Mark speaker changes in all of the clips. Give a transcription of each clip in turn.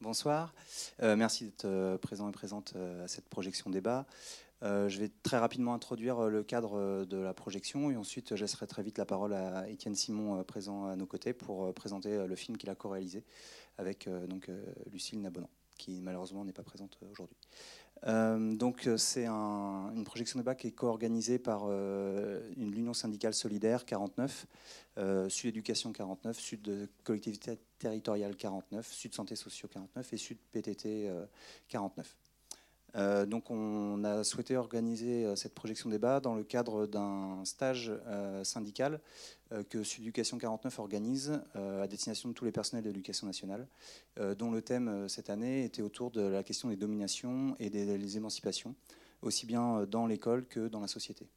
Speaker 1: Bonsoir. merci d'être présent et présente à cette projection débat. je vais très rapidement introduire le cadre de la projection et ensuite je laisserai très vite la parole à Étienne Simon présent à nos côtés pour présenter le film qu'il a co-réalisé avec donc, Lucille Nabonant qui malheureusement n'est pas présente aujourd'hui. Euh, donc euh, c'est une projection de débat qui est co-organisée par euh, l'Union syndicale solidaire 49, Sud Éducation 49, Sud Collectivité territoriale 49, Sud Santé Sociaux 49 et Sud PTT 49. Euh, donc on a souhaité organiser euh, cette projection débat dans le cadre d'un stage euh, syndical que Sud Éducation 49 organise à destination de tous les personnels de l'éducation nationale, dont le thème cette année était autour de la question des dominations et des, émancipations, aussi bien dans l'école que dans la société.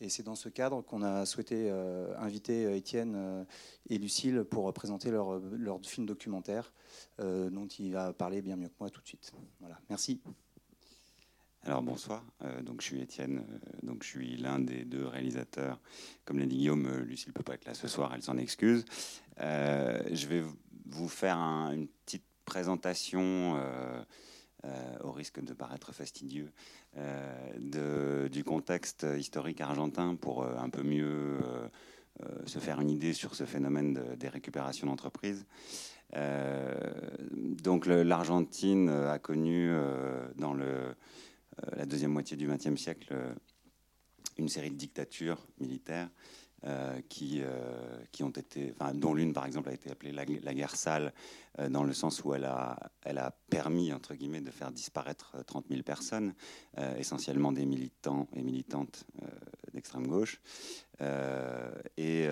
Speaker 1: Et c'est dans ce cadre qu'on a souhaité inviter Étienne et Lucille pour présenter leur film documentaire, dont il va parler bien mieux que moi tout de suite. Voilà, merci.
Speaker 2: Alors bonsoir, euh, donc je suis Étienne, euh, donc je suis l'un des deux réalisateurs. Comme l'a dit Guillaume, euh, Lucie ne peut pas être là ce soir, elle s'en excuse. je vais vous faire une petite présentation, au risque de paraître fastidieux, du contexte historique argentin pour un peu mieux se faire une idée sur ce phénomène des récupérations d'entreprises. donc l'Argentine a connu dans le euh, la deuxième moitié du XXe siècle euh, une série de dictatures militaires euh, qui, qui ont été, dont l'une par exemple a été appelée la, guerre sale, dans le sens où elle a, elle a permis entre guillemets de faire disparaître 30 000 personnes, essentiellement des militants et militantes d'extrême gauche. et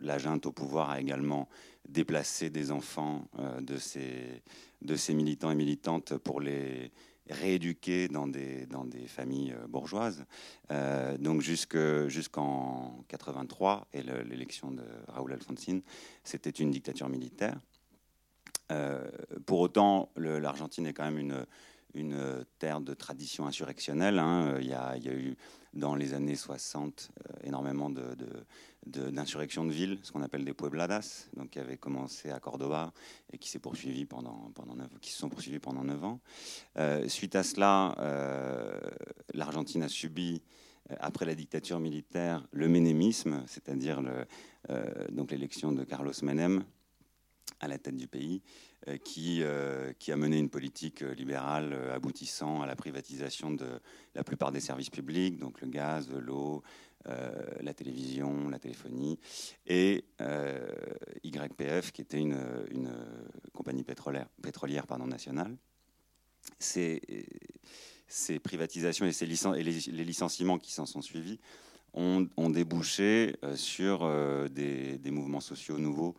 Speaker 2: la junte au pouvoir a également déplacé des enfants de ces, de ces militants et militantes pour les rééduqués dans des, dans des familles euh, bourgeoises. Euh, donc jusqu'en 83 et l'élection de Raúl Alfonsín, c'était une dictature militaire. Euh, pour autant, l'Argentine est quand même une, une terre de tradition insurrectionnelle. Hein. Il, y a, il, y a, eu dans les années 60 énormément d'insurrections de, de, villes, ce qu'on appelle des puebladas, donc qui avaient commencé à Cordoba et qui s'est poursuivi pendant, pendant 9, qui se sont poursuivis pendant 9 ans. Euh, suite à cela, euh, l'Argentine a subi euh, après la dictature militaire, le ménémisme, c'est-à-dire donc l'élection de Carlos Menem à la tête du pays, qui, qui a mené une politique libérale aboutissant à la privatisation de la plupart des services publics, donc le gaz, l'eau, euh, la télévision, la téléphonie, et euh, YPF, qui était une, compagnie pétrolière, nationale. Ces, privatisations et les, licenciements qui s'en sont suivis ont, débouché euh, sur des, mouvements sociaux nouveaux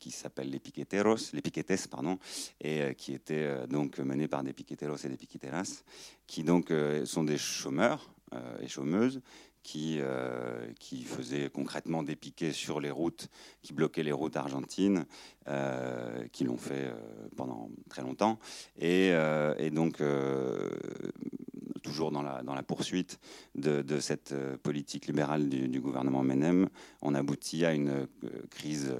Speaker 2: qui s'appellent les piqueteros, les piquetes, pardon, et qui étaient donc menés par des piqueteros et des piqueteras, qui donc sont des chômeurs euh, et chômeuses qui, euh, qui faisaient concrètement des piquets sur les routes, qui bloquaient les routes argentines, euh, qui l'ont fait pendant très longtemps. Et, donc, toujours dans la, poursuite de, cette politique libérale du, gouvernement Menem, on aboutit à une crise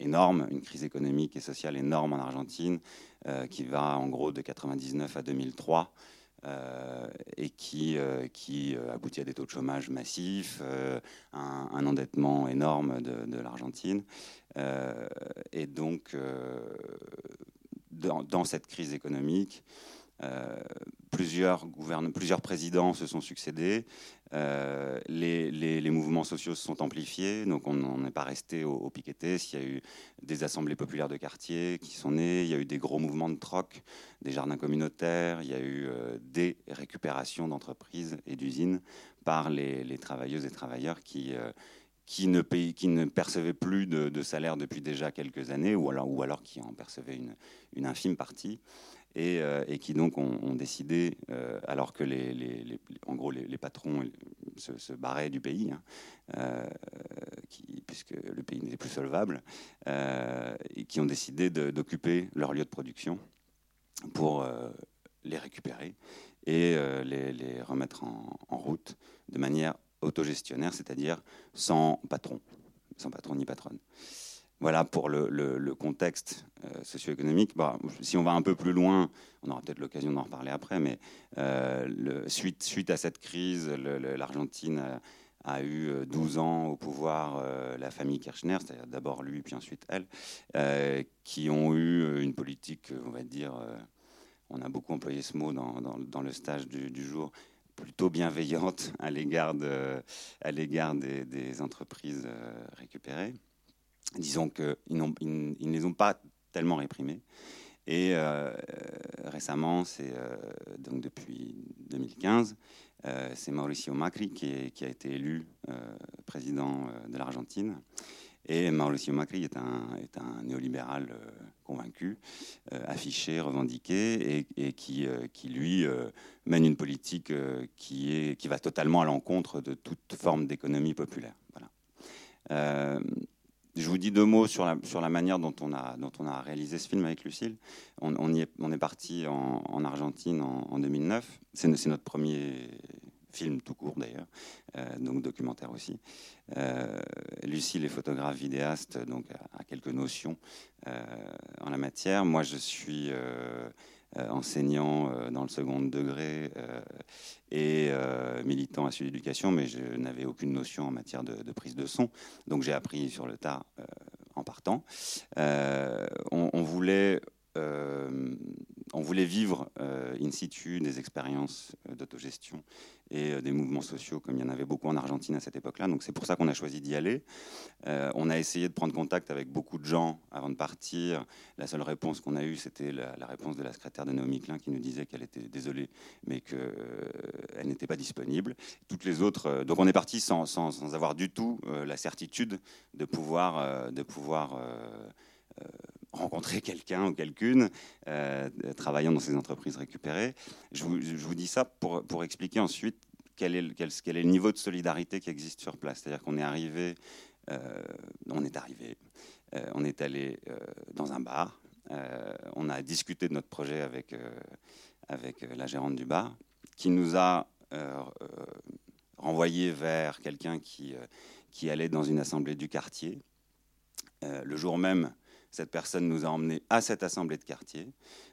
Speaker 2: énorme, une crise économique et sociale énorme en Argentine, qui va en gros de 99 à 2003 euh, et qui, euh, euh, aboutit à des taux de chômage massifs, un, endettement énorme de, l'Argentine. et donc, dans, cette crise économique, euh, plusieurs, présidents se sont succédés, euh, les, mouvements sociaux se sont amplifiés, donc on n'est pas resté au, au Il y a eu des assemblées populaires de quartier qui sont nées, il y a eu des gros mouvements de troc, des jardins communautaires, il y a eu euh, des récupérations d'entreprises et d'usines par les, travailleuses et travailleurs qui, ne percevaient plus de, salaire depuis déjà quelques années, ou alors, qui en percevaient une infime partie. Euh, et, qui donc ont, décidé, euh, alors que les, en gros les, patrons se, barraient du pays, hein, euh, puisque le pays n'était plus solvable, et qui ont décidé d'occuper leur lieu de production pour les récupérer et les, remettre en, route de manière autogestionnaire, c'est-à-dire sans patron, sans patron ni patronne. Voilà pour le, contexte socio-économique. si on va un peu plus loin, on aura peut-être l'occasion d'en reparler après, mais le, suite, suite à cette crise, l'Argentine a eu 12 ans au pouvoir la famille Kirchner, c'est-à-dire d'abord lui, puis ensuite elle, qui ont eu une politique, on va dire, on a beaucoup employé ce mot dans, dans, le stage du, jour, plutôt bienveillante à l'égard de, des, entreprises récupérées disons qu'ils ils, ne les ont pas tellement réprimés. Et euh, récemment, c'est euh, donc depuis 2015, euh, c'est Mauricio Macri qui, a été élu président de l'Argentine. Et Mauricio Macri est un, néolibéral convaincu, affiché, revendiqué, et, qui, lui, mène une politique qui, qui va totalement à l'encontre de toute forme d'économie populaire. Voilà. Je vous dis deux mots sur la, manière dont on, a, a réalisé ce film avec Lucille. On, est, parti en, Argentine en, 2009. C'est notre premier film tout court d'ailleurs, euh, donc documentaire aussi. Euh, Lucille est photographe, vidéaste, donc a, quelques notions euh, en la matière. Moi, je suis euh, enseignant euh, dans le second degré euh, et militant à Sud Éducation, mais je n'avais aucune notion en matière de, prise de son. Donc j'ai appris sur le tas en partant. on, voulait on voulait vivre in situ des expériences d'autogestion et euh, des mouvements sociaux, comme il y en avait beaucoup en Argentine à cette époque-là. Donc c'est pour ça qu'on a choisi d'y aller. Euh, on a essayé de prendre contact avec beaucoup de gens avant de partir. La seule réponse qu'on a eue, c'était la, réponse de la secrétaire de Naomi Klein qui nous disait qu'elle était désolée, mais qu'elle euh, n'était pas disponible. Toutes les autres. donc on est parti sans, sans, sans, avoir du tout la certitude de pouvoir, de pouvoir rencontrer quelqu'un ou quelqu'une euh, travaillant dans ces entreprises récupérées. Je vous, dis ça pour, pour, expliquer ensuite quel est, le, quel est, le niveau de solidarité qui existe sur place. C'est-à-dire qu'on est arrivé, euh, on est arrivé, euh, on est allé dans un bar, on a discuté de notre projet avec, avec la gérante du bar, qui nous a renvoyé vers quelqu'un qui, qui allait dans une assemblée du quartier. le jour même, cette personne nous a emmenés à cette assemblée de quartier.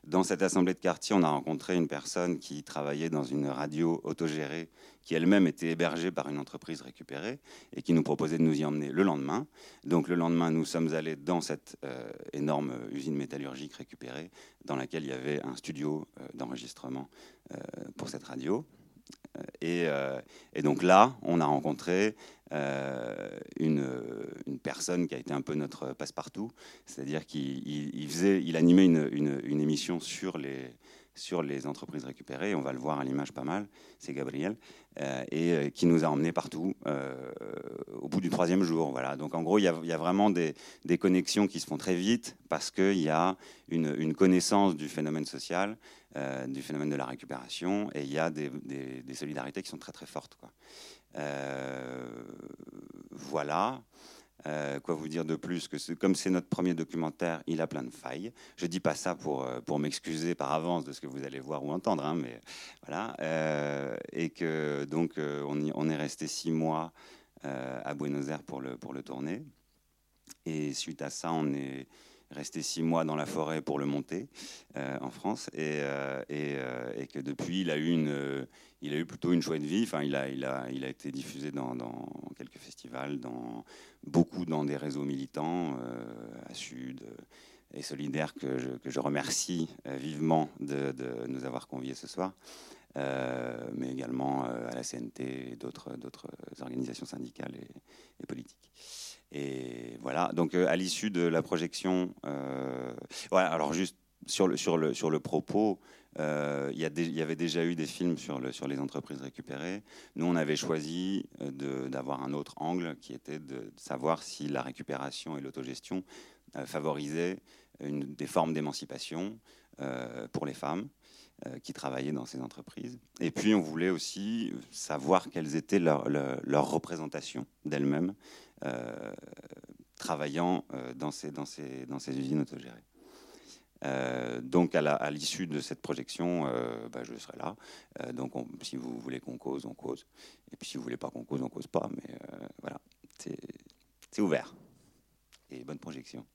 Speaker 2: Dans cette assemblée de quartier, on a rencontré une personne qui travaillait dans une radio autogérée, qui elle-même était hébergée par une entreprise récupérée et qui nous proposait de nous y emmener le lendemain. Donc le lendemain, nous sommes allés dans cette euh, énorme usine métallurgique récupérée, dans laquelle il y avait un studio euh, d'enregistrement euh, pour cette radio. Et, donc là, on a rencontré euh, une, personne qui a été un peu notre passe-partout, c'est-à-dire qu'il faisait, il animait une, émission sur les, entreprises récupérées, on va le voir à l'image pas mal, c'est Gabriel, euh, et euh, qui nous a emmenés partout au bout du troisième jour. Voilà. Donc en gros, il y a, vraiment des, connexions qui se font très vite parce qu'il y a une, connaissance du phénomène social, du phénomène de la récupération, et il y a des, solidarités qui sont très très fortes. Euh, voilà. Euh, quoi vous dire de plus que comme c'est notre premier documentaire, il a plein de failles. Je dis pas ça pour, euh, pour m'excuser par avance de ce que vous allez voir ou entendre, hein, mais voilà. et que donc on, on, est resté six mois à Buenos Aires pour le, pour le tourner. Et suite à ça, on est resté six mois dans la forêt pour le monter en France et, et, et, que depuis il a eu une, il a eu plutôt une chouette vie. Enfin, il a, il a, il a été diffusé dans, quelques festivals, dans, beaucoup dans des réseaux militants euh, à Sud euh, et solidaires que je, que je remercie euh, vivement de, nous avoir conviés ce soir, mais également à la CNT et d'autres organisations syndicales et, politiques. Et voilà, donc à l'issue de la projection, voilà, alors juste sur le, sur le, sur le propos, euh, il, y avait déjà eu des films sur, les entreprises récupérées. Nous, on avait choisi euh, d'avoir un autre angle qui était de, savoir si la récupération et l'autogestion euh, favorisaient des formes d'émancipation pour les femmes qui travaillaient dans ces entreprises. Et puis, on voulait aussi savoir quelles étaient leurs représentations d'elles-mêmes travaillant dans ces, usines autogérées. Euh, donc à l'issue de cette projection, euh, bah, je serai là. Euh, donc si vous voulez qu'on cause, on cause. Et puis si vous voulez pas qu'on cause, on cause pas. Mais voilà, c'est ouvert. Et bonne projection.